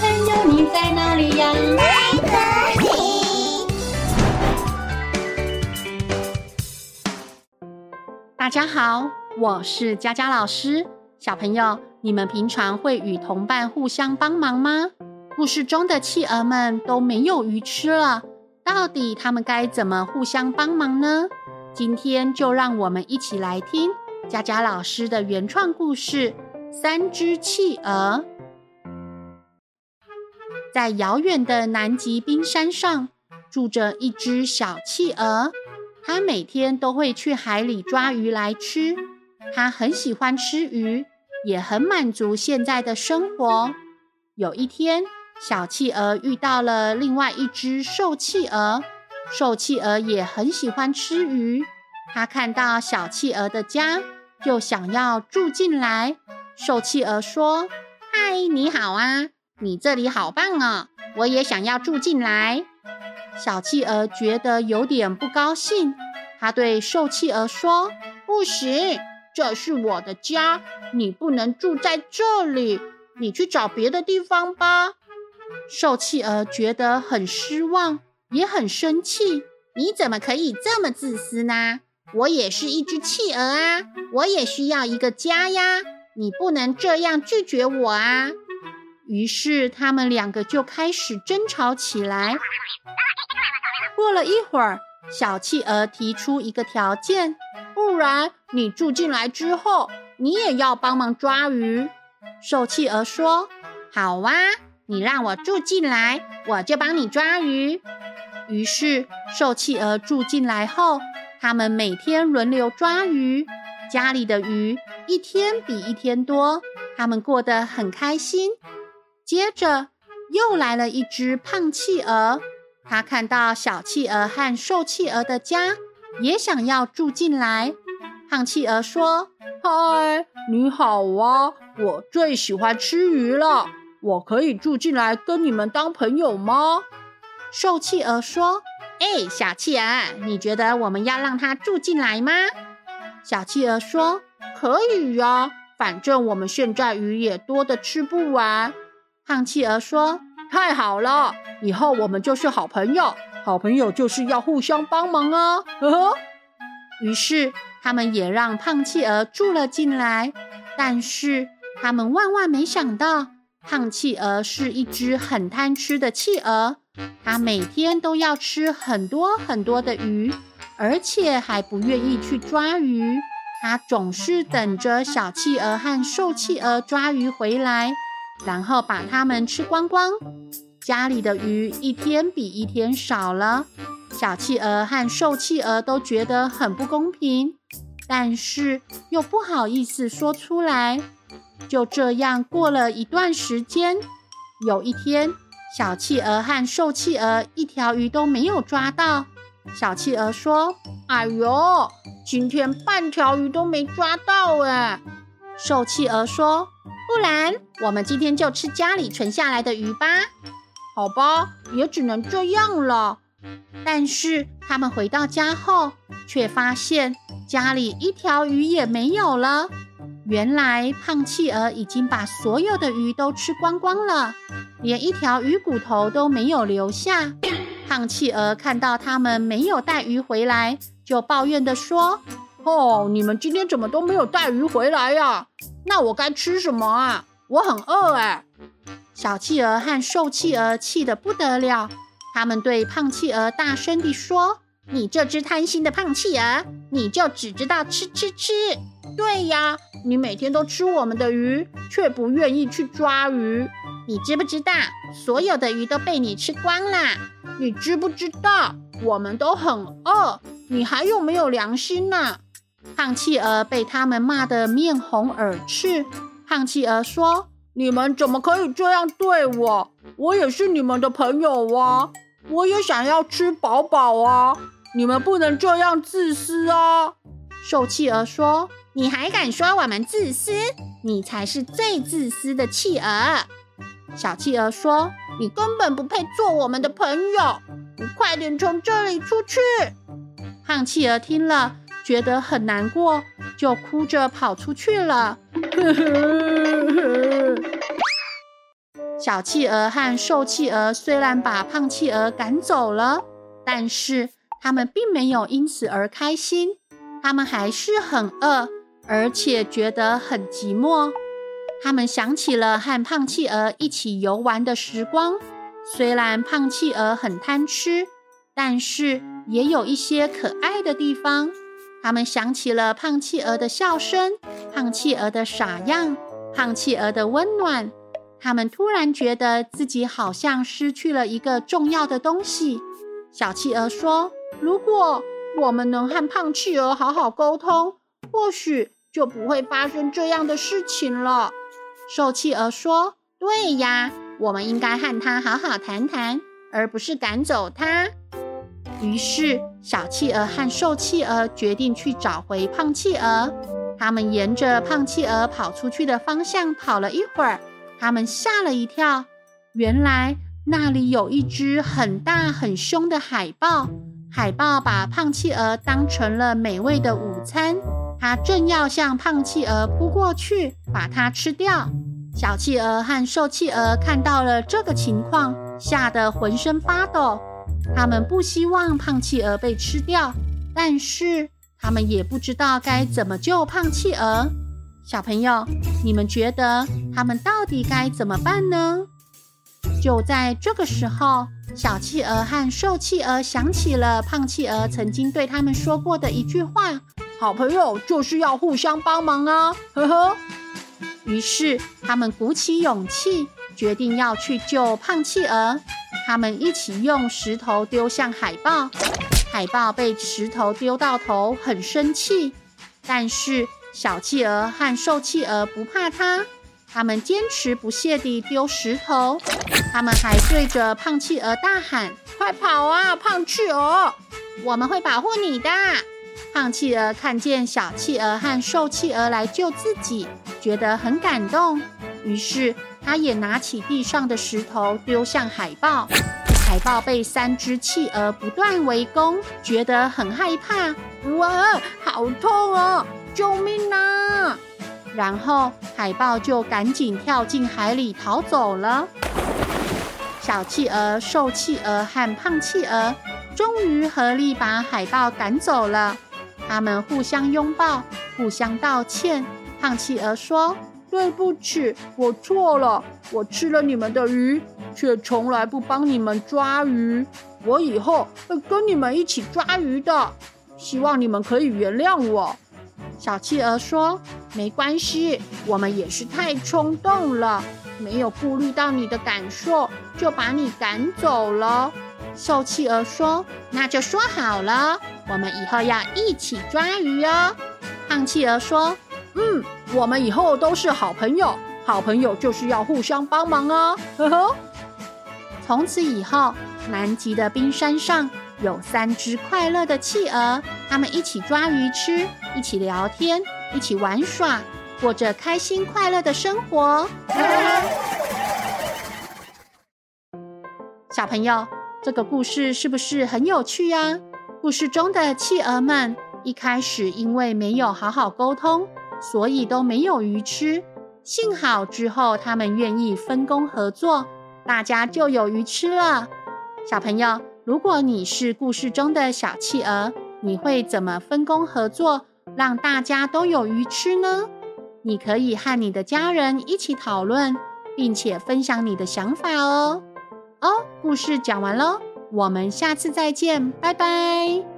朋友，你在哪里呀？在这里。大家好，我是佳佳老师。小朋友，你们平常会与同伴互相帮忙吗？故事中的企鹅们都没有鱼吃了，到底他们该怎么互相帮忙呢？今天就让我们一起来听佳佳老师的原创故事《三只企鹅》。在遥远的南极冰山上，住着一只小企鹅。它每天都会去海里抓鱼来吃，它很喜欢吃鱼，也很满足现在的生活。有一天，小企鹅遇到了另外一只瘦企鹅，瘦企鹅也很喜欢吃鱼。它看到小企鹅的家，就想要住进来。瘦企鹅说：“嗨，你好啊，你这里好棒哦，我也想要住进来。”小企鹅觉得有点不高兴，他对瘦企鹅说：“不行，这是我的家，你不能住在这里，你去找别的地方吧。”瘦企鹅觉得很失望，也很生气。你怎么可以这么自私呢？我也是一只企鹅啊，我也需要一个家呀，你不能这样拒绝我啊！于是他们两个就开始争吵起来。过了一会儿，小企鹅提出一个条件，不然你住进来之后，你也要帮忙抓鱼。瘦企鹅说：“好哇，你让我住进来，我就帮你抓鱼。”于是瘦企鹅住进来后，他们每天轮流抓鱼，家里的鱼一天比一天多，他们过得很开心。接着又来了一只胖企鹅。他看到小企鹅和瘦企鹅的家，也想要住进来。胖企鹅说：“嗨，你好啊，我最喜欢吃鱼了，我可以住进来跟你们当朋友吗？”瘦企鹅说：“哎，小企鹅，你觉得我们要让他住进来吗？”小企鹅说：“可以呀，反正我们现在鱼也多的吃不完。”胖企鹅说。太好了，以后我们就是好朋友。好朋友就是要互相帮忙啊！呵呵。于是他们也让胖企鹅住了进来。但是他们万万没想到，胖企鹅是一只很贪吃的企鹅。它每天都要吃很多很多的鱼，而且还不愿意去抓鱼。它总是等着小企鹅和瘦企鹅抓鱼回来。然后把它们吃光光，家里的鱼一天比一天少了。小企鹅和瘦企鹅都觉得很不公平，但是又不好意思说出来。就这样过了一段时间，有一天，小企鹅和瘦企鹅一条鱼都没有抓到。小企鹅说：“哎呦，今天半条鱼都没抓到哎。”瘦企鹅说。不然，我们今天就吃家里存下来的鱼吧。好吧，也只能这样了。但是他们回到家后，却发现家里一条鱼也没有了。原来胖企鹅已经把所有的鱼都吃光光了，连一条鱼骨头都没有留下。胖企鹅看到他们没有带鱼回来，就抱怨地说：“哦，你们今天怎么都没有带鱼回来呀？”那我该吃什么啊？我很饿哎！小企鹅和瘦企鹅气得不得了，他们对胖企鹅大声地说：“你这只贪心的胖企鹅，你就只知道吃吃吃！对呀，你每天都吃我们的鱼，却不愿意去抓鱼。你知不知道，所有的鱼都被你吃光了？你知不知道，我们都很饿，你还有没有良心呢？”胖企鹅被他们骂得面红耳赤。胖企鹅说：“你们怎么可以这样对我？我也是你们的朋友啊！我也想要吃饱饱啊！你们不能这样自私啊！”瘦企鹅说：“你还敢说我们自私？你才是最自私的企鹅！”小企鹅说：“你根本不配做我们的朋友！你快点从这里出去！”胖企鹅听了。觉得很难过，就哭着跑出去了。小企鹅和瘦企鹅虽然把胖企鹅赶走了，但是他们并没有因此而开心。他们还是很饿，而且觉得很寂寞。他们想起了和胖企鹅一起游玩的时光。虽然胖企鹅很贪吃，但是也有一些可爱的地方。他们想起了胖企鹅的笑声，胖企鹅的傻样，胖企鹅的温暖。他们突然觉得自己好像失去了一个重要的东西。小企鹅说：“如果我们能和胖企鹅好好沟通，或许就不会发生这样的事情了。”瘦企鹅说：“对呀，我们应该和他好好谈谈，而不是赶走他。”于是，小企鹅和瘦企鹅决定去找回胖企鹅。他们沿着胖企鹅跑出去的方向跑了一会儿。他们吓了一跳，原来那里有一只很大很凶的海豹。海豹把胖企鹅当成了美味的午餐，它正要向胖企鹅扑过去，把它吃掉。小企鹅和瘦企鹅看到了这个情况，吓得浑身发抖。他们不希望胖企鹅被吃掉，但是他们也不知道该怎么救胖企鹅。小朋友，你们觉得他们到底该怎么办呢？就在这个时候，小企鹅和瘦企鹅想起了胖企鹅曾经对他们说过的一句话：“好朋友就是要互相帮忙啊！”呵呵。于是他们鼓起勇气，决定要去救胖企鹅。他们一起用石头丢向海豹，海豹被石头丢到头，很生气，但是。小企鹅和瘦企鹅不怕它，他们坚持不懈地丢石头。他们还对着胖企鹅大喊：“快跑啊，胖企鹅！我们会保护你的。”胖企鹅看见小企鹅和瘦企鹅来救自己，觉得很感动，于是他也拿起地上的石头丢向海豹。海豹被三只企鹅不断围攻，觉得很害怕。哇，好痛啊！救命啊！然后海豹就赶紧跳进海里逃走了。小企鹅、瘦企鹅和胖企鹅终于合力把海豹赶走了。他们互相拥抱，互相道歉。胖企鹅说：“对不起，我错了。我吃了你们的鱼，却从来不帮你们抓鱼。我以后会跟你们一起抓鱼的。希望你们可以原谅我。”小企鹅说：“没关系，我们也是太冲动了，没有顾虑到你的感受，就把你赶走了。”瘦企鹅说：“那就说好了，我们以后要一起抓鱼哦。”胖企鹅说：“嗯，我们以后都是好朋友，好朋友就是要互相帮忙哦。”呵呵。从此以后，南极的冰山上有三只快乐的企鹅，他们一起抓鱼吃。一起聊天，一起玩耍，过着开心快乐的生活。小朋友，这个故事是不是很有趣呀？故事中的企鹅们一开始因为没有好好沟通，所以都没有鱼吃。幸好之后他们愿意分工合作，大家就有鱼吃了。小朋友，如果你是故事中的小企鹅，你会怎么分工合作？让大家都有鱼吃呢？你可以和你的家人一起讨论，并且分享你的想法哦。哦，故事讲完喽，我们下次再见，拜拜。